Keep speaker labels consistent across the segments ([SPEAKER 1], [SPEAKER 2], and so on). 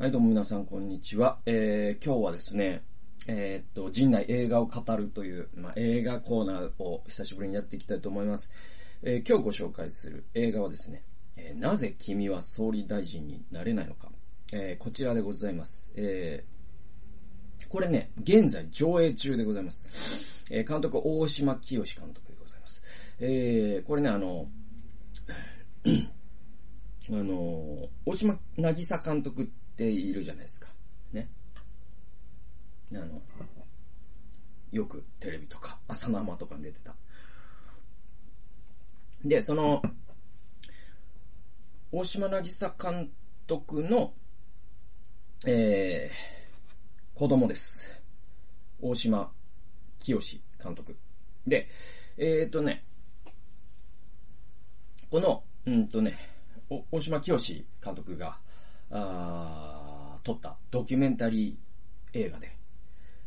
[SPEAKER 1] はい、どうも皆さん、こんにちは。えー、今日はですね、えー、っと、陣内映画を語るという、まあ、映画コーナーを久しぶりにやっていきたいと思います。えー、今日ご紹介する映画はですね、えー、なぜ君は総理大臣になれないのか。えー、こちらでございます。えー、これね、現在上映中でございます。えー、監督、大島清監督でございます。えー、これね、あの、あの、大島渚監督てているじゃないですか。ね。あの、よくテレビとか、朝生とかに出てた。で、その、大島渚監督の、えー、子供です。大島清監督。で、えっ、ー、とね、この、うんとね、大島清監督が、あ撮った。ドキュメンタリー映画で、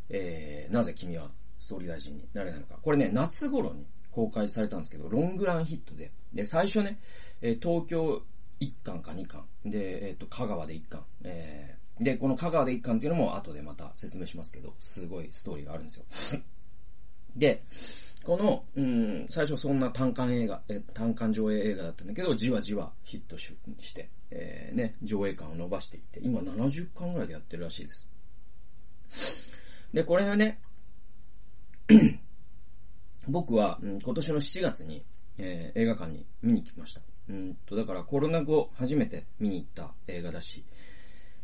[SPEAKER 1] えー、なぜ君は総理大臣になれないのか。これね、夏頃に公開されたんですけど、ロングランヒットで、で、最初ね、え、東京1巻か2巻、で、えっ、ー、と、香川で1巻、えー、で、この香川で1巻っていうのも後でまた説明しますけど、すごいストーリーがあるんですよ。で、この、うん、最初そんな単館映画、え単館上映映画だったんだけど、じわじわヒットしして、えー、ね、上映館を伸ばしていって、今70巻ぐらいでやってるらしいです。で、これがね、僕は、うん、今年の7月に、えー、映画館に見に来ました。うんと、だからコロナ後初めて見に行った映画だし、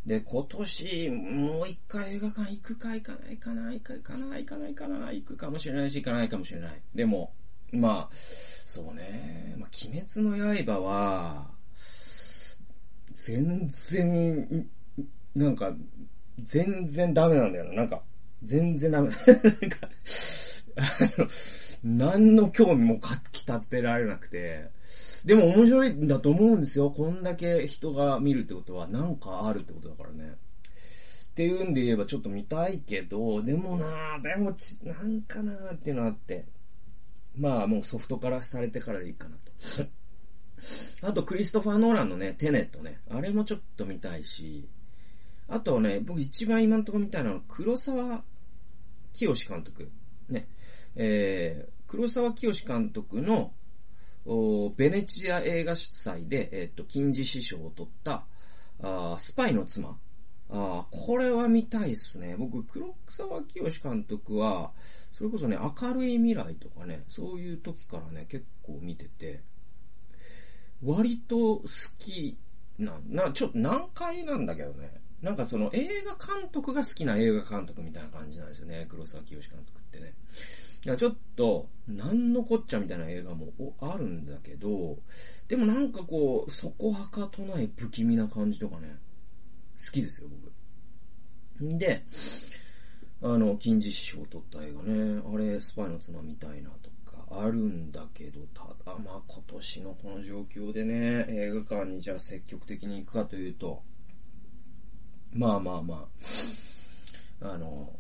[SPEAKER 1] で、今年、もう一回映画館行くか行かないかな、行かかな、行かないかな、行くかもしれないし、行かないかもしれない。でも、まあ、そうね、まあ、鬼滅の刃は、全然、なんか、全然ダメなんだよな。なんか、全然ダメ。なんか、あの、何の興味もかき立てられなくて、でも面白いんだと思うんですよ。こんだけ人が見るってことは、なんかあるってことだからね。っていうんで言えばちょっと見たいけど、でもなでもち、なんかなっていうのあって。まあもうソフトからされてからでいいかなと。あとクリストファー・ノーランのね、テネットね。あれもちょっと見たいし。あとね、僕一番今んとこ見たいのは黒沢清監督。ね。えー、黒沢清監督のベネチア映画祭で、えっ、と、金字師匠を取った、あスパイの妻。あこれは見たいっすね。僕、黒沢清監督は、それこそね、明るい未来とかね、そういう時からね、結構見てて、割と好きな、な、ちょっと難解なんだけどね。なんかその映画監督が好きな映画監督みたいな感じなんですよね。黒沢清監督ってね。いや、ちょっと、なんのこっちゃみたいな映画もあるんだけど、でもなんかこう、そこはかとない不気味な感じとかね、好きですよ、僕。んで、あの、金字師匠を撮った映画ね、あれ、スパイの妻みたいなとかあるんだけど、ただ、まあ今年のこの状況でね、映画館にじゃあ積極的に行くかというと、まあまあまあ、あの、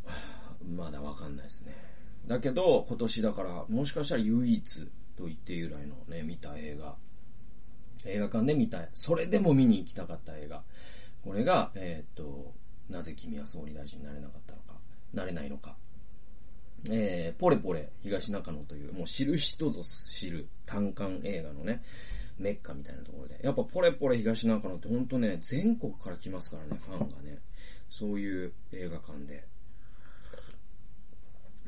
[SPEAKER 1] まだわかんないですね。だけど、今年だから、もしかしたら唯一と言って由来のね、見た映画。映画館で見たい。それでも見に行きたかった映画。これが、えー、っと、なぜ君は総理大臣になれなかったのか、なれないのか。えー、ポレポレ東中野という、もう知る人ぞ知る単館映画のね、メッカみたいなところで。やっぱポレポレ東中野ってほんとね、全国から来ますからね、ファンがね。そういう映画館で。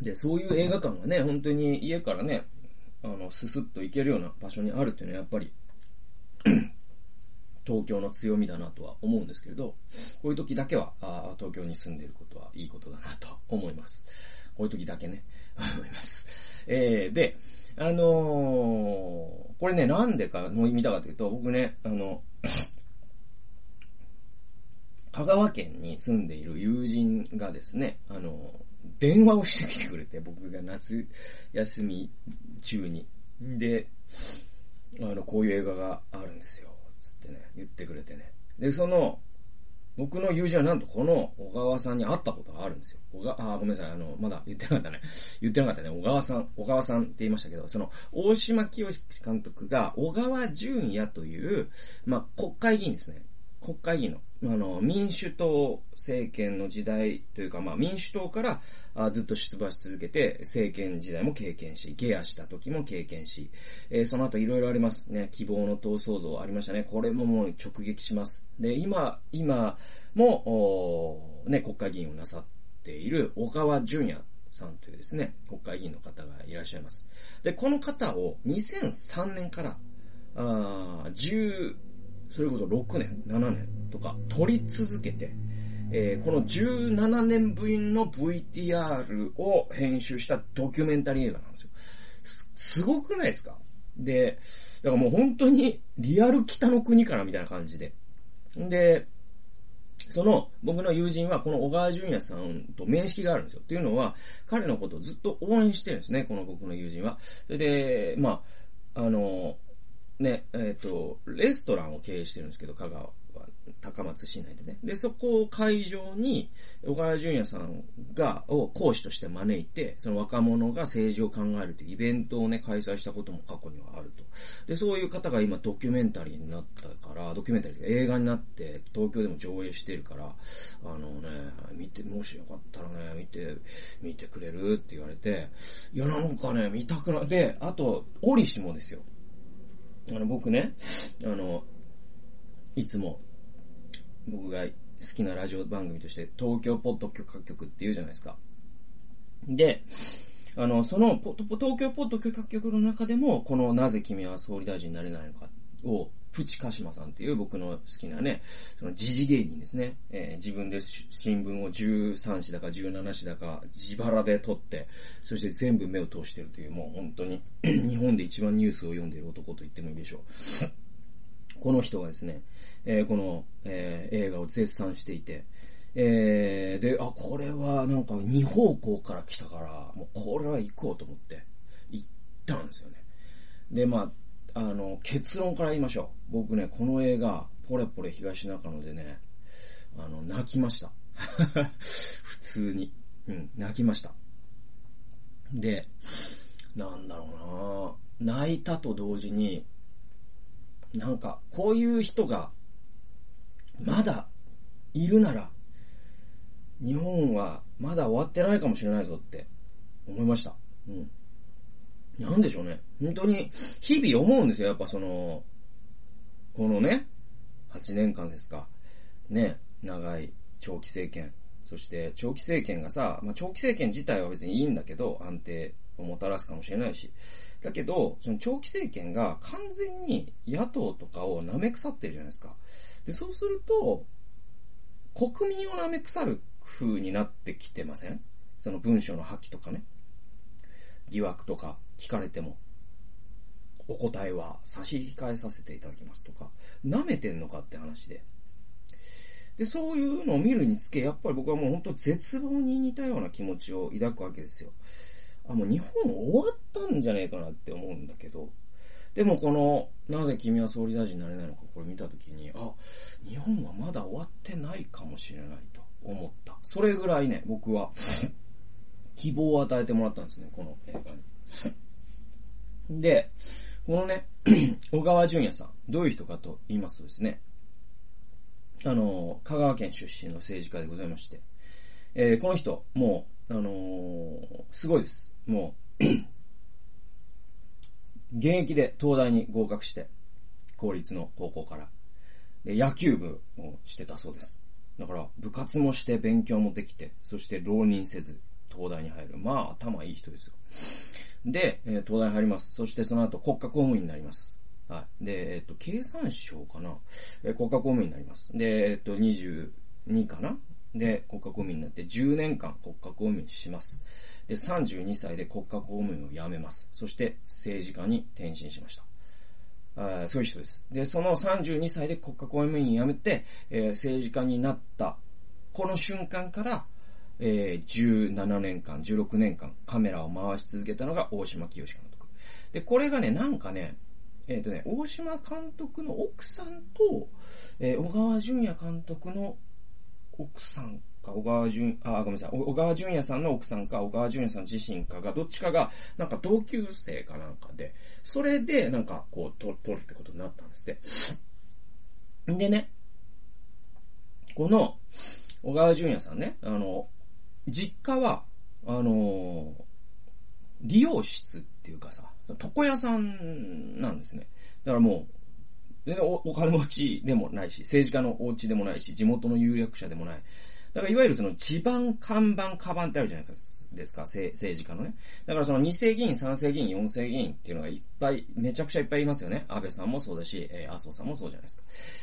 [SPEAKER 1] で、そういう映画館がね、本当に家からね、あの、ススッと行けるような場所にあるっていうのはやっぱり 東京の強みだなとは思うんですけれど、こういう時だけは、あ東京に住んでいることはいいことだなと思います。こういう時だけね、思います。えー、で、あのー、これね、なんでかもう見たかというと、僕ね、あの、香川県に住んでいる友人がですね、あの電話をしてきてくれて、僕が夏休み中に。で、あの、こういう映画があるんですよ。つってね、言ってくれてね。で、その、僕の友人はなんとこの小川さんに会ったことがあるんですよ。小川、あ、ごめんなさい。あの、まだ言ってなかったね。言ってなかったね。小川さん、小川さんって言いましたけど、その、大島清監督が小川淳也という、まあ、国会議員ですね。国会議員の、あの、民主党政権の時代というか、まあ民主党からあずっと出馬し続けて、政権時代も経験し、ゲアした時も経験し、えー、その後いろいろありますね。希望の党創造ありましたね。これももう直撃します。で、今、今も、ね、国会議員をなさっている小川淳也さんというですね、国会議員の方がいらっしゃいます。で、この方を2003年から、あ10、それこそ6年、7年とか撮り続けて、えー、この17年ぶりの VTR を編集したドキュメンタリー映画なんですよ。す、すごくないですか？で、だからもう本当にリアル北の国からみたいな感じで。で、その、僕の友人はこの小川淳也さんと面識があるんですよ。っていうのは、彼のことをずっと応援してるんですね、この僕の友人は。それで、まあ、あの、ね、えっ、ー、と、レストランを経営してるんですけど、香川高松市内でね。で、そこを会場に、小川淳也さんが、を講師として招いて、その若者が政治を考えるというイベントをね、開催したことも過去にはあると。で、そういう方が今ドキュメンタリーになったから、ドキュメンタリー映画になって、東京でも上映してるから、あのね、見て、もしよかったらね、見て、見てくれるって言われて、いや、なんかね、見たくな、で、あと、折しもですよ。あの、僕ね、あの、いつも、僕が好きなラジオ番組として、東京ポッド許可局って言うじゃないですか。で、あの、その、東京ポッド許可局の中でも、このなぜ君は総理大臣になれないのかを、プチカシマさんっていう僕の好きなね、その時事芸人ですね。えー、自分で新聞を13紙だか17紙だか自腹で撮って、そして全部目を通してるという、もう本当に 日本で一番ニュースを読んでいる男と言ってもいいでしょう。この人がですね、えー、この、えー、映画を絶賛していて、えー、で、あ、これはなんか二方向から来たから、もうこれは行こうと思って、行ったんですよね。で、まあ、あの、結論から言いましょう。僕ね、この映画、ポレポレ東中野でね、あの、泣きました。普通に。うん、泣きました。で、なんだろうな泣いたと同時に、なんか、こういう人が、まだ、いるなら、日本はまだ終わってないかもしれないぞって思いました。うん。なんでしょうね。本当に、日々思うんですよ。やっぱその、このね、8年間ですか。ね、長い長期政権。そして長期政権がさ、まあ、長期政権自体は別にいいんだけど、安定をもたらすかもしれないし。だけど、その長期政権が完全に野党とかを舐め腐ってるじゃないですか。で、そうすると、国民を舐め腐る風になってきてません？その文書の破棄とかね。疑惑とか聞かれても、お答えは差し控えさせていただきますとか、舐めてんのかって話で。で、そういうのを見るにつけ、やっぱり僕はもう本当絶望に似たような気持ちを抱くわけですよ。あ、もう日本終わったんじゃねえかなって思うんだけど、でもこの、なぜ君は総理大臣になれないのか、これ見たときに、あ、日本はまだ終わってないかもしれないと思った。それぐらいね、僕は、希望を与えてもらったんですね、この映画に。で、このね、小川淳也さん、どういう人かと言いますとですね、あの、香川県出身の政治家でございまして、えー、この人、もう、あのー、すごいです。もう 現役で東大に合格して、公立の高校から。で、野球部をしてたそうです。だから、部活もして勉強もできて、そして浪人せず、東大に入る。まあ、頭いい人ですよ。で、えー、東大入ります。そしてその後国家公務員になります。はい。で、えっ、ー、と、経産省かな、えー、国家公務員になります。で、えっ、ー、と、22かな？で、国家公務員になって10年間国家公務員します。で、32歳で国家公務員を辞めます。そして政治家に転身しました。あそういう人です。で、その32歳で国家公務員辞めて、えー、政治家になった、この瞬間から、えー、17年間、16年間、カメラを回し続けたのが大島清監督。で、これがね、なんかね、えっ、ー、とね、大島監督の奥さんと、えー、小川淳也監督の奥さんか、小川淳、あ、ごめんなさい、小川淳也さんの奥さんか、小川淳也さん自身かが、どっちかが、なんか同級生かなんかで、それで、なんか、こう、撮るってことになったんですって。でね、この、小川淳也さんね、あの、実家は、あの、理容室っていうかさ、床屋さんなんですね。だからもう、全然お金持ちでもないし、政治家のお家でもないし、地元の有力者でもない。だからいわゆるその地盤、看板、カバンってあるじゃないですか、政治家のね。だからその2世議員、3世議員、4世議員っていうのがいっぱい、めちゃくちゃいっぱいいますよね。安倍さんもそうだし、えー、麻生さんもそうじゃないです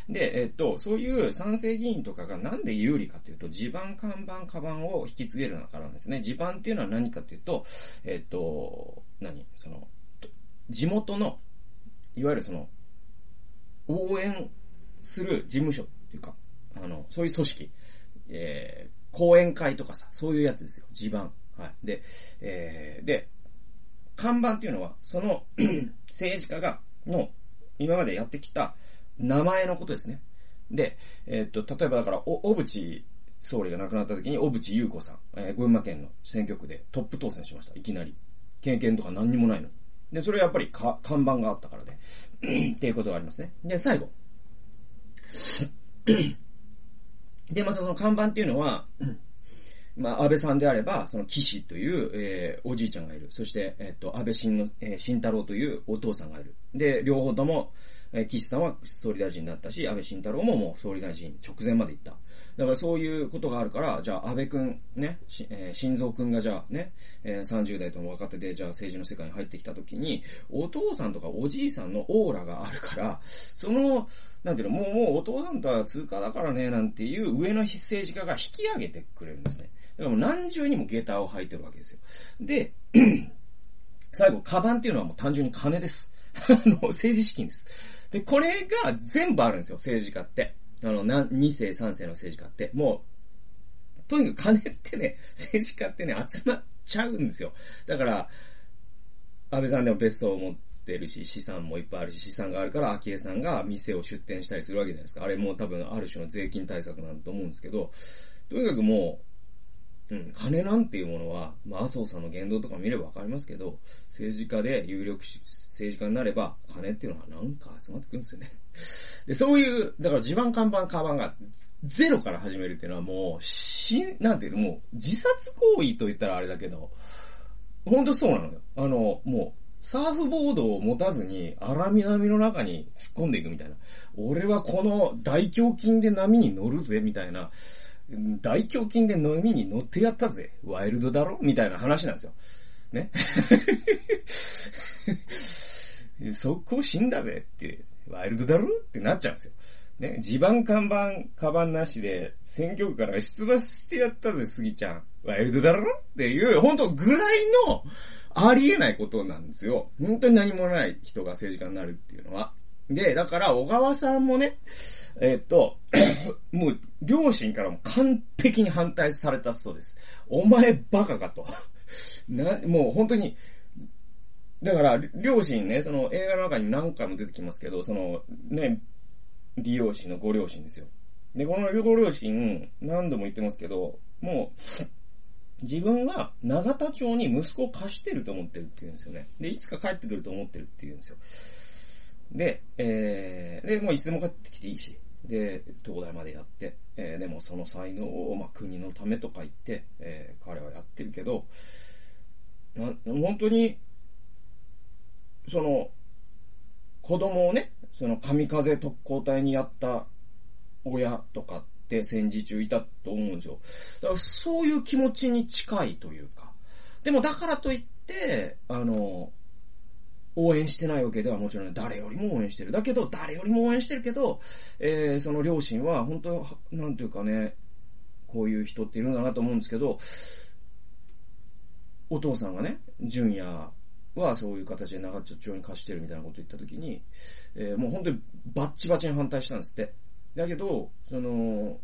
[SPEAKER 1] か。で、えー、っと、そういう3世議員とかがなんで有利かというと、地盤、看板、カバンを引き継げるからなんですね。地盤っていうのは何かというと、えー、っと、何？その、地元の、いわゆるその、応援する事務所っていうか、あの、そういう組織、えー、講演会とかさ、そういうやつですよ。地盤。はい。で、えー、で、看板っていうのは、その 政治家が、の、今までやってきた名前のことですね。で、えー、っと、例えばだから、お、小渕総理が亡くなった時に、小渕優子さん、えー、群馬県の選挙区でトップ当選しました。いきなり。経験とか何にもないの。で、それはやっぱりか、看板があったからで。っていうことがありますね。で、最後。で、またその看板っていうのは、まあ、安倍さんであれば、その岸という、えー、おじいちゃんがいる。そして、えっ、と、安倍晋の、えー、晋太郎というお父さんがいる。で、両方とも、え、岸さんは総理大臣だったし、安倍晋太郎ももう総理大臣直前まで行った。だからそういうことがあるから、じゃあ安倍くん、ね、し、えー、晋三くんがじゃあね、えー、30代との若手で、じゃあ政治の世界に入ってきた時に、お父さんとかおじいさんのオーラがあるから、その、なんていうの、もう、もうお父さんとは通過だからね、なんていう上の政治家が引き上げてくれるんですね。だからもう何重にも下駄を履いてるわけですよ。で、最後、カバンっていうのはもう単純に金です。あの、政治資金です。で、これが全部あるんですよ、政治家って。あの、な、2世、3世の政治家って。もう、とにかく金ってね、政治家ってね、集まっちゃうんですよ。だから、安倍さんでも別荘を持ってるし、資産もいっぱいあるし、資産があるから、昭恵さんが店を出店したりするわけじゃないですか。あれも多分ある種の税金対策なんだと思うんですけど、とにかくもう、うん、金なんていうものは、まあ、麻生さんの言動とか見ればわかりますけど、政治家で有力し政治家になれば、金っていうのはなんか集まってくるんですよね。で、そういう、だから地盤看板、カバンがゼロから始めるっていうのはもう、し、なんていうの、もう自殺行為と言ったらあれだけど、ほんとそうなのよ。あの、もう、サーフボードを持たずに荒波の中に突っ込んでいくみたいな。俺はこの大胸筋で波に乗るぜ、みたいな。大胸筋で飲みに乗ってやったぜ。ワイルドだろ？みたいな話なんですよ。ね？速攻死んだぜって、ワイルドだろ？ってなっちゃうんですよ。ね？地盤看板、カバンなしで、選挙区から出馬してやったぜ、杉ちゃん。ワイルドだろ？っていう、本当ぐらいの、ありえないことなんですよ。本当に何もない人が政治家になるっていうのは。で、だから、小川さんもね、え、っと、もう、両親からも完璧に反対されたそうです。お前バカかと。な、もう本当に、だから、両親ね、その映画の中に何回も出てきますけど、その、ね、利用親のご両親ですよ。で、このご両親、何度も言ってますけど、もう、自分は長田町に息子を貸してると思ってるって言うんですよね。で、いつか帰ってくると思ってるって言うんですよ。で、えー、で、もういつでも帰ってきていいし、で、東大までやって、えー、でもその才能を、まあ、国のためとか言って、えー、彼はやってるけど、な、本当に、その、子供をね、その神風特攻隊にやった親とかって戦時中いたと思うんですよ。だからそういう気持ちに近いというか。でもだからといって、あの、応援してないわけではもちろん誰よりも応援してる。だけど、誰よりも応援してるけど、えー、その両親は、本当なんていうかね、こういう人っているんだなと思うんですけど、お父さんがね、純也はそういう形で長丁に貸してるみたいなこと言った時に、えー、もう本当にバッチバチに反対したんですって。だけど、その、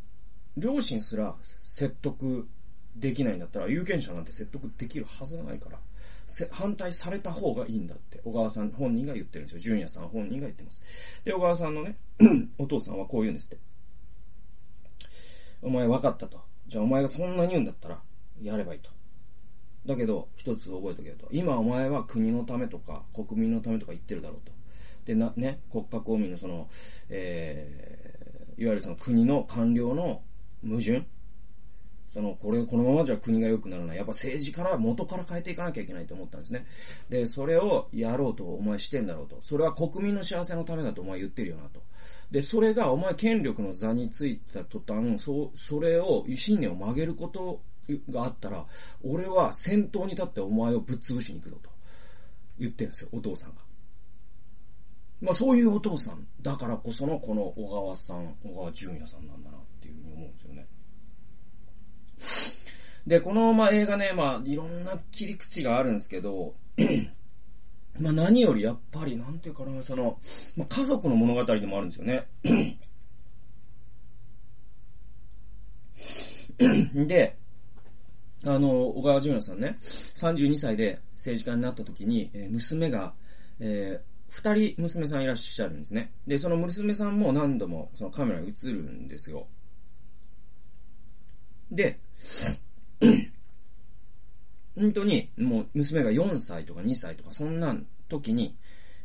[SPEAKER 1] 両親すら説得できないんだったら、有権者なんて説得できるはずがないから。反対された方がいいんだって、小川さん本人が言ってるんですよ。純也さん本人が言ってます。で、小川さんのね、お父さんはこう言うんですって。お前分かったと。じゃあお前がそんなに言うんだったら、やればいいと。だけど、一つ覚えとけよと。今お前は国のためとか、国民のためとか言ってるだろうと。で、な、ね、国家公務員のその、えー、いわゆるその国の官僚の矛盾その、これ、このままじゃ国が良くならない。やっぱ政治から元から変えていかなきゃいけないと思ったんですね。で、それをやろうとお前してんだろうと。それは国民の幸せのためだとお前言ってるよなと。で、それがお前権力の座についた途端、そう、それを、信念を曲げることがあったら、俺は先頭に立ってお前をぶっ潰しに行くぞと。言ってるんですよ、お父さんが。まあそういうお父さんだからこそのこの小川さん、小川淳也さんなんだなっていうふうに思うんですよね。で、この、まあ、映画ね、まあ、いろんな切り口があるんですけど、まあ、何よりやっぱり、なんていうかな、その、まあ、家族の物語でもあるんですよね。で、あの、小川淳也さんね、32歳で政治家になった時に、えー、娘が、えー、二人娘さんいらっしゃるんですね。で、その娘さんも何度もそのカメラに映るんですよ。で、本当に、もう娘が4歳とか2歳とか、そんな時に、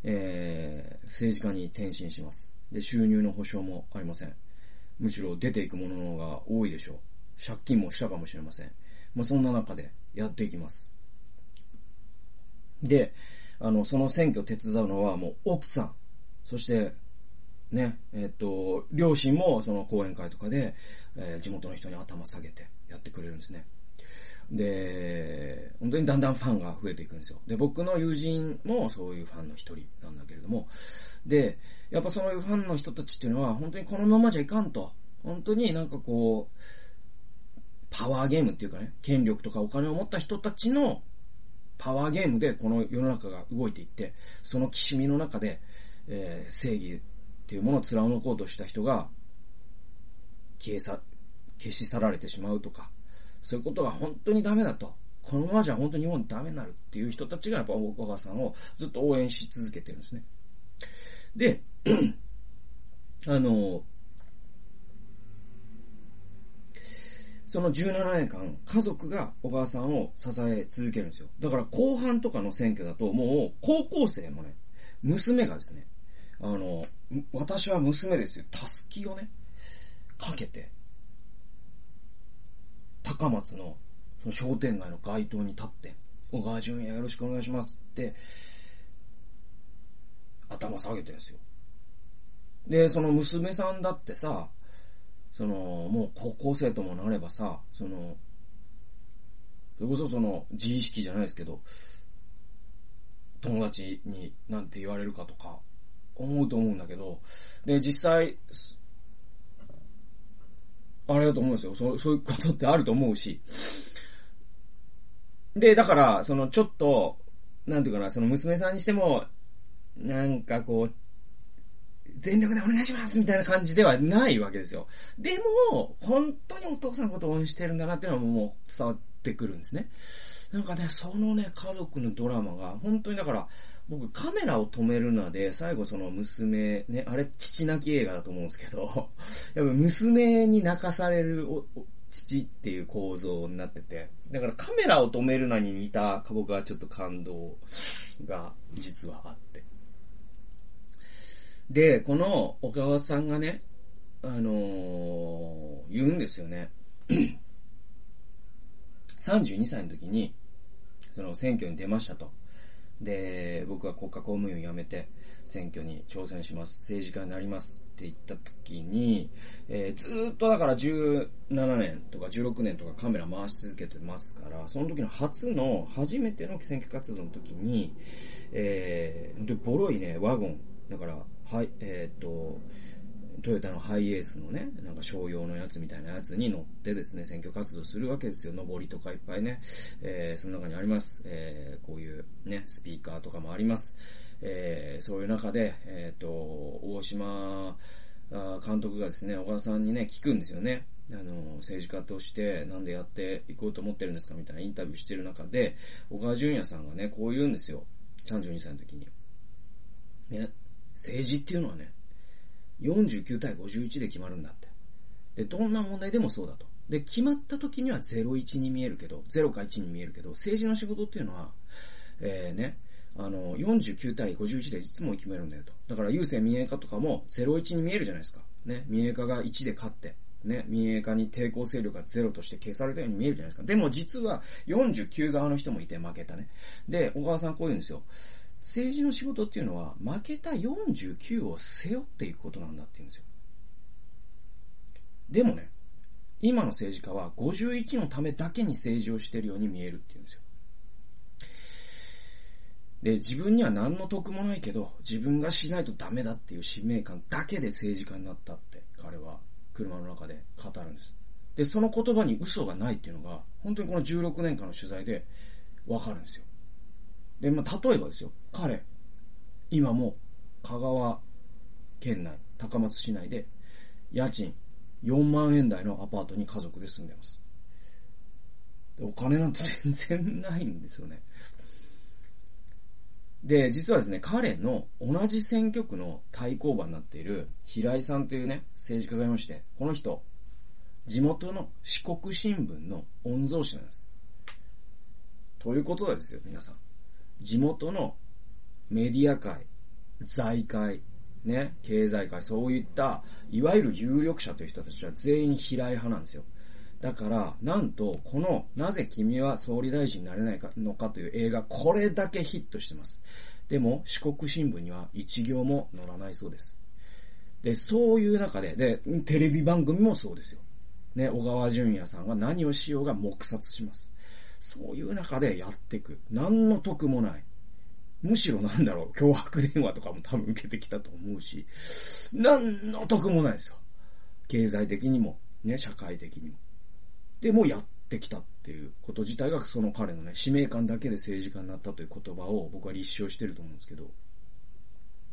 [SPEAKER 1] えー、政治家に転身します。で、収入の保証もありません。むしろ出ていくものが多いでしょう。借金もしたかもしれません。まあ、そんな中でやっていきます。で、あの、その選挙を手伝うのはもう奥さん、そして、ね、えっと、両親もその講演会とかで、えー、地元の人に頭下げてやってくれるんですね。で、本当にだんだんファンが増えていくんですよ。で、僕の友人もそういうファンの一人なんだけれども、で、やっぱそういうファンの人たちっていうのは、本当にこのままじゃいかんと。本当になんかこう、パワーゲームっていうかね、権力とかお金を持った人たちのパワーゲームでこの世の中が動いていって、そのきしみの中で、えー、正義っていうものを貫こうとした人が、消えさ、消し去られてしまうとか、そういうことが本当にダメだと。このままじゃ本当に日本ダメになるっていう人たちがやっぱ大川さんをずっと応援し続けてるんですね。で、あの、その17年間、家族が小川さんを支え続けるんですよ。だから後半とかの選挙だと、もう高校生のね、娘がですね、あの、私は娘ですよ。たすきをね、かけて、高松のその商店街の街頭に立って、小川淳也よろしくお願いしますって、頭下げてるんですよ。で、その娘さんだってさ、その、もう高校生ともなればさ、その、それこそその、自意識じゃないですけど、友達になんて言われるかとか、思うと思うんだけど、で、実際、あれだと思うんですよ。そう、そういうことってあると思うし。で、だから、その、ちょっと、なんていうかな、その娘さんにしても、なんかこう、全力でお願いしますみたいな感じではないわけですよ。でも、本当にお父さんのことを応援してるんだなっていうのはもう伝わってくるんですね。なんかね、そのね、家族のドラマが、本当にだから、僕カメラを止めるなで、最後その娘、ね、あれ父泣き映画だと思うんですけど、やっぱ娘に泣かされるお父っていう構造になってて、だからカメラを止めるなに似た僕はちょっと感動が実はあって。で、この小川さんがね、あのー、言うんですよね。32歳の時に、その選挙に出ましたと。で、僕は国家公務員を辞めて選挙に挑戦します。政治家になりますって言った時に、えー、ずっとだから17年とか16年とかカメラ回し続けてますから、その時の初の、初めての選挙活動の時に、えー、本当にボロいね、ワゴン。だから、はい、えー、っと、トヨタのハイエースのね、なんか商用のやつみたいなやつに乗ってですね、選挙活動するわけですよ。上りとかいっぱいね。えー、その中にあります。えー、こういうね、スピーカーとかもあります。えー、そういう中で、えっ、ー、と、大島監督がですね、小川さんにね、聞くんですよね。あの、政治家としてなんでやっていこうと思ってるんですかみたいなインタビューしてる中で、小川淳也さんがね、こう言うんですよ。32歳の時に。ね、政治っていうのはね、49対51で決まるんだって。で、どんな問題でもそうだと。で、決まった時には01に見えるけど、0か1に見えるけど、政治の仕事っていうのは、えー、ね、あの、49対51でいつも決めるんだよと。だから、郵政民営化とかも01に見えるじゃないですか。ね、民営化が1で勝って、ね、民営化に抵抗勢力がゼロとして消されたように見えるじゃないですか。でも実は49側の人もいて負けたね。で、小川さんこう言うんですよ。政治の仕事っていうのは負けた49を背負っていくことなんだって言うんですよ。でもね、今の政治家は51のためだけに政治をしているように見えるって言うんですよ。で、自分には何の得もないけど、自分がしないとダメだっていう使命感だけで政治家になったって彼は車の中で語るんです。で、その言葉に嘘がないっていうのが、本当にこの16年間の取材でわかるんですよ。で、まあ、例えばですよ、彼、今も香川県内、高松市内で、家賃4万円台のアパートに家族で住んでます。でお金なんて全然ないんですよね。で、実はですね、彼の同じ選挙区の対抗馬になっている平井さんというね、政治家がいまして、この人、地元の四国新聞の御曹司なんです。ということですよ、皆さん。地元のメディア界、財界、ね、経済界、そういった、いわゆる有力者という人たちは全員平井派なんですよ。だから、なんと、この、なぜ君は総理大臣になれないのかという映画、これだけヒットしてます。でも、四国新聞には一行も載らないそうです。で、そういう中で、で、テレビ番組もそうですよ。ね、小川淳也さんが何をしようが黙殺します。そういう中でやっていく。何の得もない。むしろなんだろう、脅迫電話とかも多分受けてきたと思うし、何の得もないですよ。経済的にも、ね、社会的にも。でもやってきたっていうこと自体がその彼のね、使命感だけで政治家になったという言葉を僕は立証してると思うんですけど。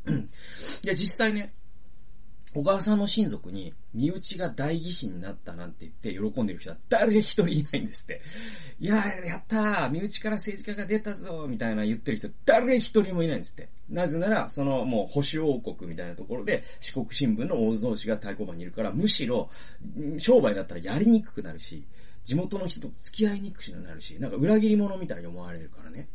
[SPEAKER 1] いや、実際ね、小川さんの親族に、身内が代議士になったなんて言って喜んでる人は誰一人いないんですって。いややったー身内から政治家が出たぞみたいな言ってる人誰一人もいないんですって。なぜなら、そのもう保守王国みたいなところで四国新聞の大同士が対抗馬にいるから、むしろ、商売だったらやりにくくなるし、地元の人と付き合いにくくなるし、なんか裏切り者みたいに思われるからね。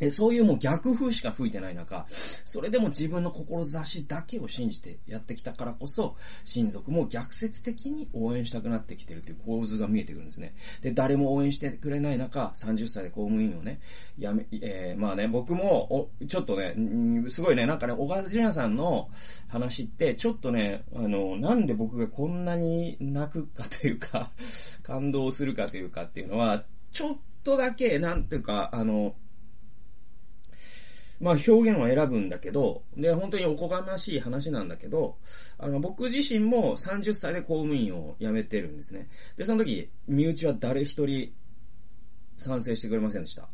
[SPEAKER 1] えそういうもう逆風しか吹いてない中、それでも自分の志だけを信じてやってきたからこそ、親族も逆説的に応援したくなってきてるという構図が見えてくるんですね。で、誰も応援してくれない中、30歳で公務員をね、やめ、えー、まあね、僕も、お、ちょっとね、すごいね、なんかね、小川淳也さんの話って、ちょっとね、あの、なんで僕がこんなに泣くかというか、感動するかというかっていうのは、ちょっとだけ、なんていうか、あの、まあ表現を選ぶんだけど、で、本当におこがましい話なんだけど、あの、僕自身も30歳で公務員を辞めてるんですね。で、その時、身内は誰一人賛成してくれませんでした。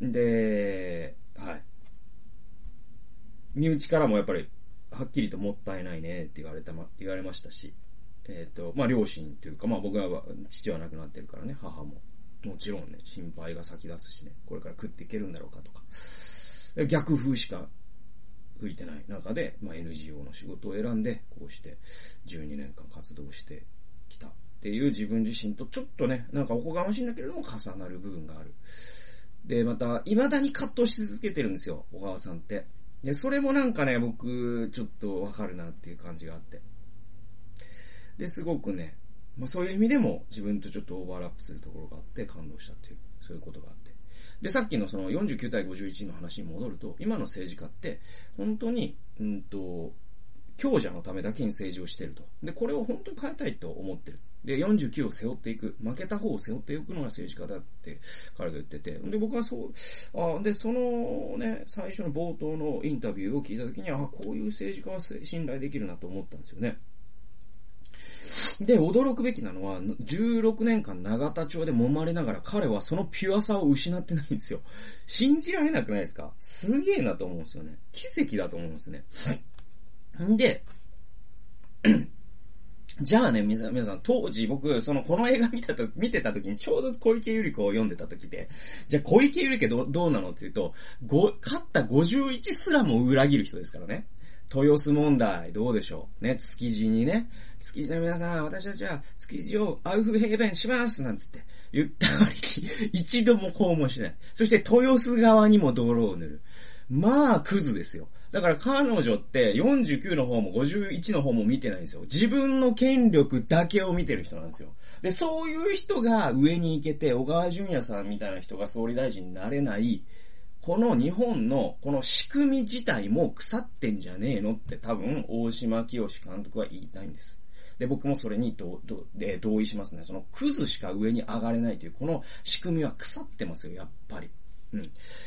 [SPEAKER 1] うん。で、はい。身内からもやっぱり、はっきりともったいないねって言われたま、言われましたし、えっ、ー、と、まあ両親というか、まあ僕は父は亡くなってるからね、母も。もちろんね、心配が先立つしね、これから食っていけるんだろうかとか。逆風しか吹いてない中で、まあ、NGO の仕事を選んで、こうして12年間活動してきたっていう自分自身とちょっとね、なんかおこがましいんだけれども重なる部分がある。で、また、未だに葛藤し続けてるんですよ、小川さんって。で、それもなんかね、僕、ちょっとわかるなっていう感じがあって。で、すごくね、まあそういう意味でも自分とちょっとオーバーラップするところがあって感動したっていう、そういうことがあって。で、さっきのその49対51の話に戻ると、今の政治家って、本当に、うんと、強者のためだけに政治をしていると。で、これを本当に変えたいと思ってる。で、49を背負っていく。負けた方を背負っていくのが政治家だって彼が言ってて。で、僕はそう、あで、そのね、最初の冒頭のインタビューを聞いた時に、あこういう政治家は信頼できるなと思ったんですよね。で、驚くべきなのは、16年間永田町で揉まれながら彼はそのピュアさを失ってないんですよ。信じられなくないですか？すげえなと思うんですよね。奇跡だと思うんですね。んで、じゃあね、皆さん、皆さん、当時僕、その、この映画見たと、見てた時にちょうど小池百合子を読んでた時で、じゃあ小池百合子どどうなのって言うと、ご、勝った51すらも裏切る人ですからね。豊洲問題、どうでしょう？ね、築地にね、築地の皆さん、私たちは築地をアウフヘーベンしますなんつって言った割に、一度も訪問しない。そして豊洲側にも泥を塗る。まあ、クズですよ。だから彼女って49の方も51の方も見てないんですよ。自分の権力だけを見てる人なんですよ。で、そういう人が上に行けて、小川淳也さんみたいな人が総理大臣になれない、この日本のこの仕組み自体も腐ってんじゃねえのって多分大島清監督は言いたいんです。で、僕もそれに同意しますね。そのクズしか上に上がれないという、この仕組みは腐ってますよ、やっぱり。うん。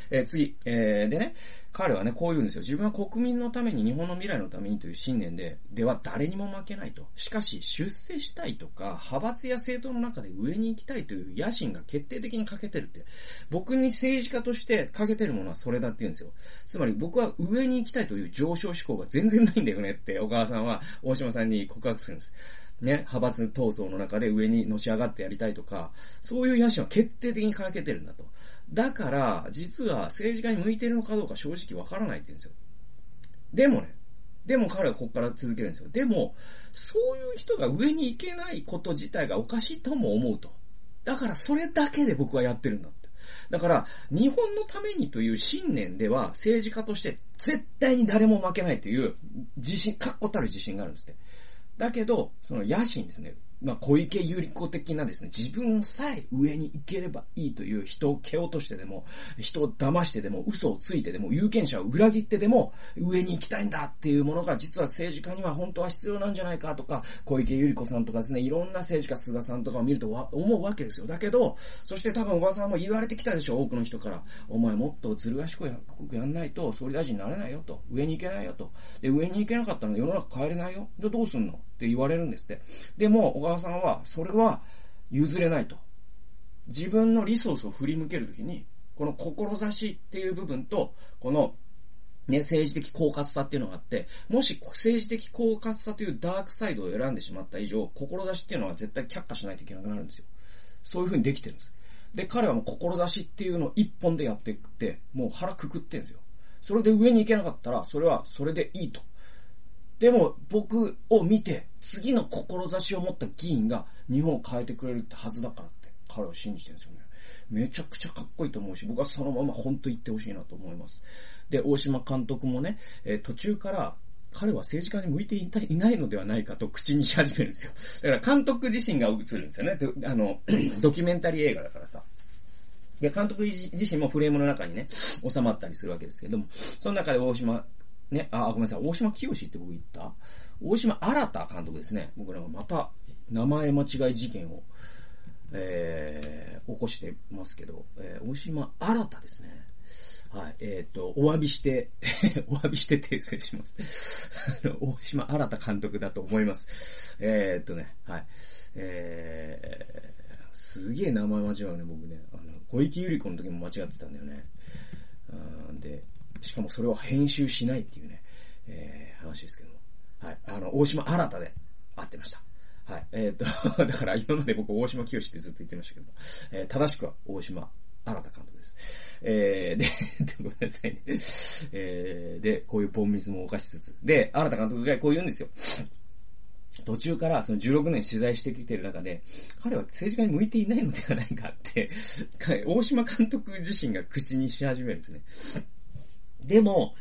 [SPEAKER 1] えー、次。えー、でね、彼はね、こう言うんですよ。自分は国民のために、日本の未来のためにという信念で、では誰にも負けないと。しかし、出世したいとか、派閥や政党の中で上に行きたいという野心が決定的に欠けてるって。僕に政治家として欠けてるものはそれだって言うんですよ。つまり、僕は上に行きたいという上昇志向が全然ないんだよねって、小川さんは大島さんに告白するんです。ね、派閥闘争の中で上にのし上がってやりたいとか、そういう野心は決定的に欠けてるんだと。だから、実は政治家に向いてるのかどうか正直わからないって言うんですよ。でもね、でも彼はここから続けるんですよ。でも、そういう人が上に行けないこと自体がおかしいとも思うと。だからそれだけで僕はやってるんだって。だから、日本のためにという信念では政治家として絶対に誰も負けないという自信、確固たる自信があるんですって。だけど、その野心ですね。まあ、小池百合子的なですね、自分さえ上に行ければいいという人を蹴落としてでも、人を騙してでも、嘘をついてでも、有権者を裏切ってでも、上に行きたいんだっていうものが、実は政治家には本当は必要なんじゃないかとか、小池百合子さんとかですね、いろんな政治家、菅さんとかを見ると思うわけですよ。だけど、そして多分小川さんも言われてきたでしょ、多くの人から。お前もっとずる賢くやんないと、総理大臣になれないよと。上に行けないよと。で、上に行けなかったら世の中変えれないよ。じゃあどうすんの？って言われるんですって。でも、小川さんは、それは譲れないと。自分のリソースを振り向けるときに、この志っていう部分と、この、ね、政治的狡猾さっていうのがあって、もし政治的狡猾さというダークサイドを選んでしまった以上、志っていうのは絶対却下しないといけなくなるんですよ。そういう風にできてるんです。で、彼はもう志っていうのを一本でやっていって、もう腹くくってんですよ。それで上に行けなかったら、それはそれでいいと。でも、僕を見て、次の志を持った議員が日本を変えてくれるってはずだからって、彼は信じてるんですよね。めちゃくちゃかっこいいと思うし、僕はそのまま本当言ってほしいなと思います。で、大島監督もね、えー、途中から彼は政治家に向いていたいないのではないかと口にし始めるんですよ。だから監督自身が映るんですよね。あの、ドキュメンタリー映画だからさ。で、監督自身もフレームの中にね、収まったりするわけですけども、その中で大島ね、あ、ごめんなさい、大島清って僕言った？大島新監督ですね。僕らはまた名前間違い事件を、えー、起こしてますけど、えー、大島新ですね。はい。えっ、と、お詫びして、お詫びして訂正します。大島新監督だと思います。えっ、とね、はい。えー、すげえ名前間違うね、僕ね。あの、小池百合子の時も間違ってたんだよね。うんで、しかもそれを編集しないっていうね、えー、話ですけども。はい。あの、大島新たで会ってました。はい。えっ、と、だから今まで僕大島清ってずっと言ってましたけど、えー、正しくは大島新た監督です。えー、で、ごめんなさいね。えー、で、こういうポンミスも犯しつつ。で、新た監督がこう言うんですよ。途中からその16年取材してきてる中で、彼は政治家に向いていないのではないかって、大島監督自身が口にし始めるんですね。でも、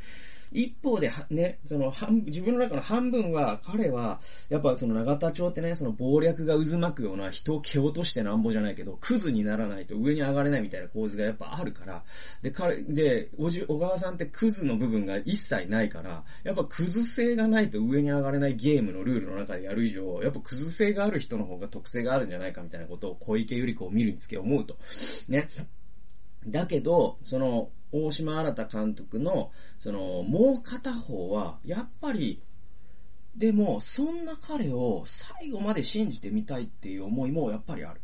[SPEAKER 1] 一方で、ね、その、半、自分の中の半分は、彼は、やっぱその長田町ってね、その謀略が渦巻くような人を蹴落としてなんぼじゃないけど、クズにならないと上に上がれないみたいな構図がやっぱあるから、で、彼、で、おじ、小川さんってクズの部分が一切ないから、やっぱクズ性がないと上に上がれないゲームのルールの中でやる以上、やっぱクズ性がある人の方が特性があるんじゃないかみたいなことを小池百合子を見るにつけ思うと。ね。だけど、その、大島新監督の、その、もう片方は、やっぱり、でも、そんな彼を最後まで信じてみたいっていう思いもやっぱりある。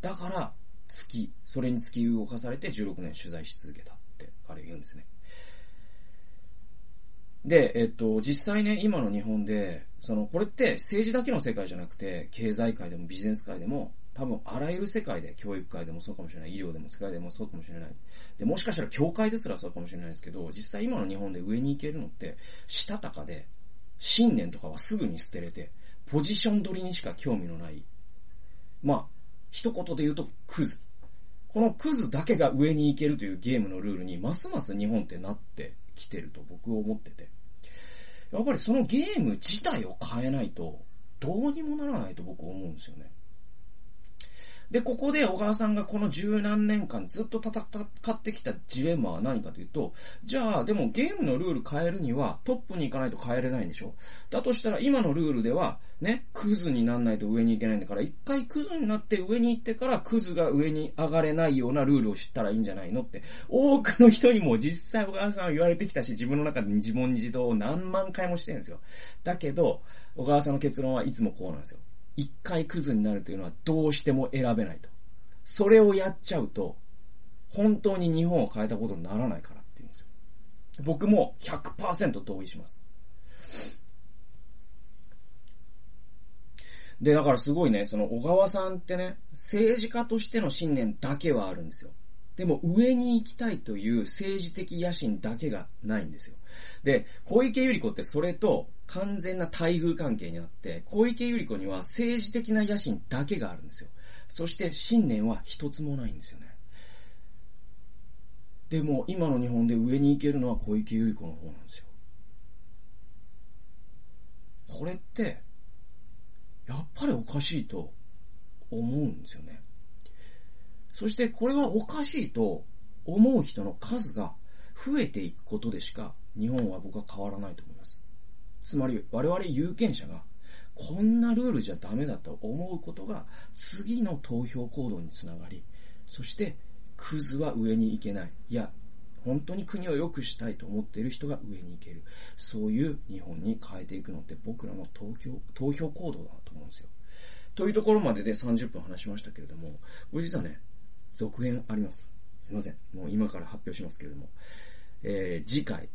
[SPEAKER 1] だから、月、それに突き動かされて16年取材し続けたって彼言うんですね。で、えっと、実際ね、今の日本で、その、これって政治だけの世界じゃなくて、経済界でもビジネス界でも、多分あらゆる世界で、教育界でもそうかもしれない、医療でも世界でもそうかもしれない。で、もしかしたら教会ですらそうかもしれないですけど、実際今の日本で上に行けるのって、したたかで、信念とかはすぐに捨てれて、ポジション取りにしか興味のない。まあ、一言で言うとクズ。このクズだけが上に行けるというゲームのルールにますます日本ってなってきてると僕は思ってて。やっぱりそのゲーム自体を変えないと、どうにもならないと僕は思うんですよね。で、ここで小川さんがこの十何年間ずっと戦ってきたジレンマは何かというと、じゃあ、でもゲームのルール変えるにはトップに行かないと変えれないんでしょだとしたら今のルールでは、ね、クズになんないと上に行けないんだから、一回クズになって上に行ってからクズが上に上がれないようなルールを知ったらいいんじゃないのって、多くの人にも実際小川さんは言われてきたし、自分の中で自問自答を何万回もしてるんですよ。だけど、小川さんの結論はいつもこうなんですよ。一回クズになるというのはどうしても選べないと。それをやっちゃうと、本当に日本を変えたことにならないからって言うんですよ。僕も100%同意します。で、だからすごいね、その小川さんってね、政治家としての信念だけはあるんですよ。でも上に行きたいという政治的野心だけがないんですよ。で、小池百合子ってそれと完全な待遇関係にあって、小池百合子には政治的な野心だけがあるんですよ。そして信念は一つもないんですよね。でも今の日本で上に行けるのは小池百合子の方なんですよ。これって、やっぱりおかしいと思うんですよね。そしてこれはおかしいと思う人の数が増えていくことでしか日本は僕は変わらないと思います。つまり我々有権者がこんなルールじゃダメだと思うことが次の投票行動につながり、そしてクズは上に行けない。いや、本当に国を良くしたいと思っている人が上に行ける。そういう日本に変えていくのって僕らの投票、投票行動だと思うんですよ。というところまでで30分話しましたけれども、これ実はね、続編あります。すいません。もう今から発表しますけれども。えー、次回、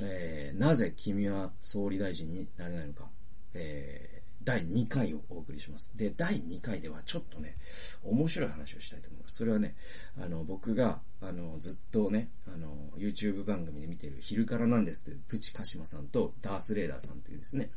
[SPEAKER 1] えー、なぜ君は総理大臣になれないのか、えー第2回をお送りします。で、第2回ではちょっとね、面白い話をしたいと思います。それはね、あの、僕が、あの、ずっとね、あの、YouTube 番組で見てる昼からなんですというプチカシマさんとダースレーダーさんというですね、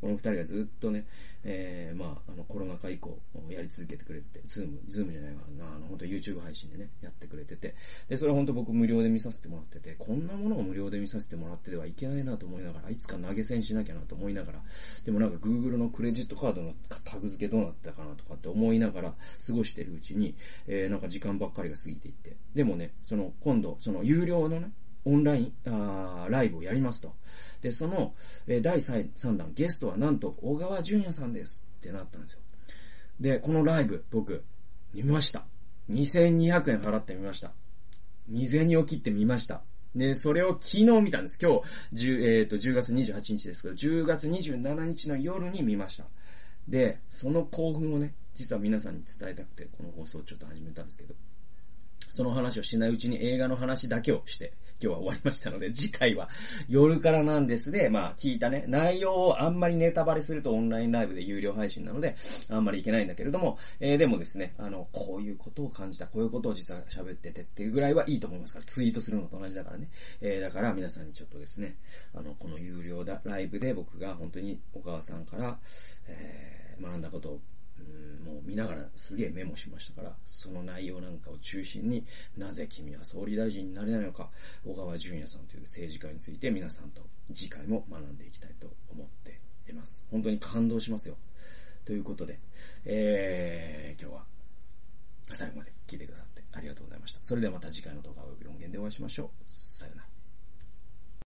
[SPEAKER 1] この二人がずっとね、えー、まあ、あの、コロナ禍以降やり続けてくれてて、ズーム、ズームじゃないわ、あの、本当 YouTube 配信でね、やってくれてて、で、それ本当僕無料で見させてもらってて、こんなものを無料で見させてもらってではいけないなと思いながら、いつか投げ銭しなきゃなと思いながら、でもなんか Google のクレジットカードのタグ付けどうなったかなとかって思いながら過ごしてるうちに、えー、なんか時間ばっかりが過ぎていって、でもね、その、今度、その有料のね、オンライン、あライブをやりますと。で、その、え、第3弾、ゲストはなんと、小川淳也さんですってなったんですよ。で、このライブ、僕、見ました。2200円払ってみました。未銭を切ってみました。で、それを昨日見たんです。今日、10, えー、と10月28日ですけど、10月27日の夜に見ました。で、その興奮をね、実は皆さんに伝えたくて、この放送をちょっと始めたんですけど、その話をしないうちに映画の話だけをして、今日は終わりましたので、次回は夜からなんですで、まあ聞いたね、内容をあんまりネタバレするとオンラインライブで有料配信なので、あんまりいけないんだけれども、えー、でもですね、あの、こういうことを感じた、こういうことを実は喋っててっていうぐらいはいいと思いますから、ツイートするのと同じだからね。えー、だから皆さんにちょっとですね、あの、この有料だライブで僕が本当に小川さんから、えー、学んだことをもう見ながらすげえメモしましたから、その内容なんかを中心になぜ君は総理大臣になれないのか、小川淳也さんという政治家について皆さんと次回も学んでいきたいと思っています。本当に感動しますよ。ということで、えー、今日は最後まで聞いてくださってありがとうございました。それではまた次回の動画を4弦でお会いしましょう。さよなら。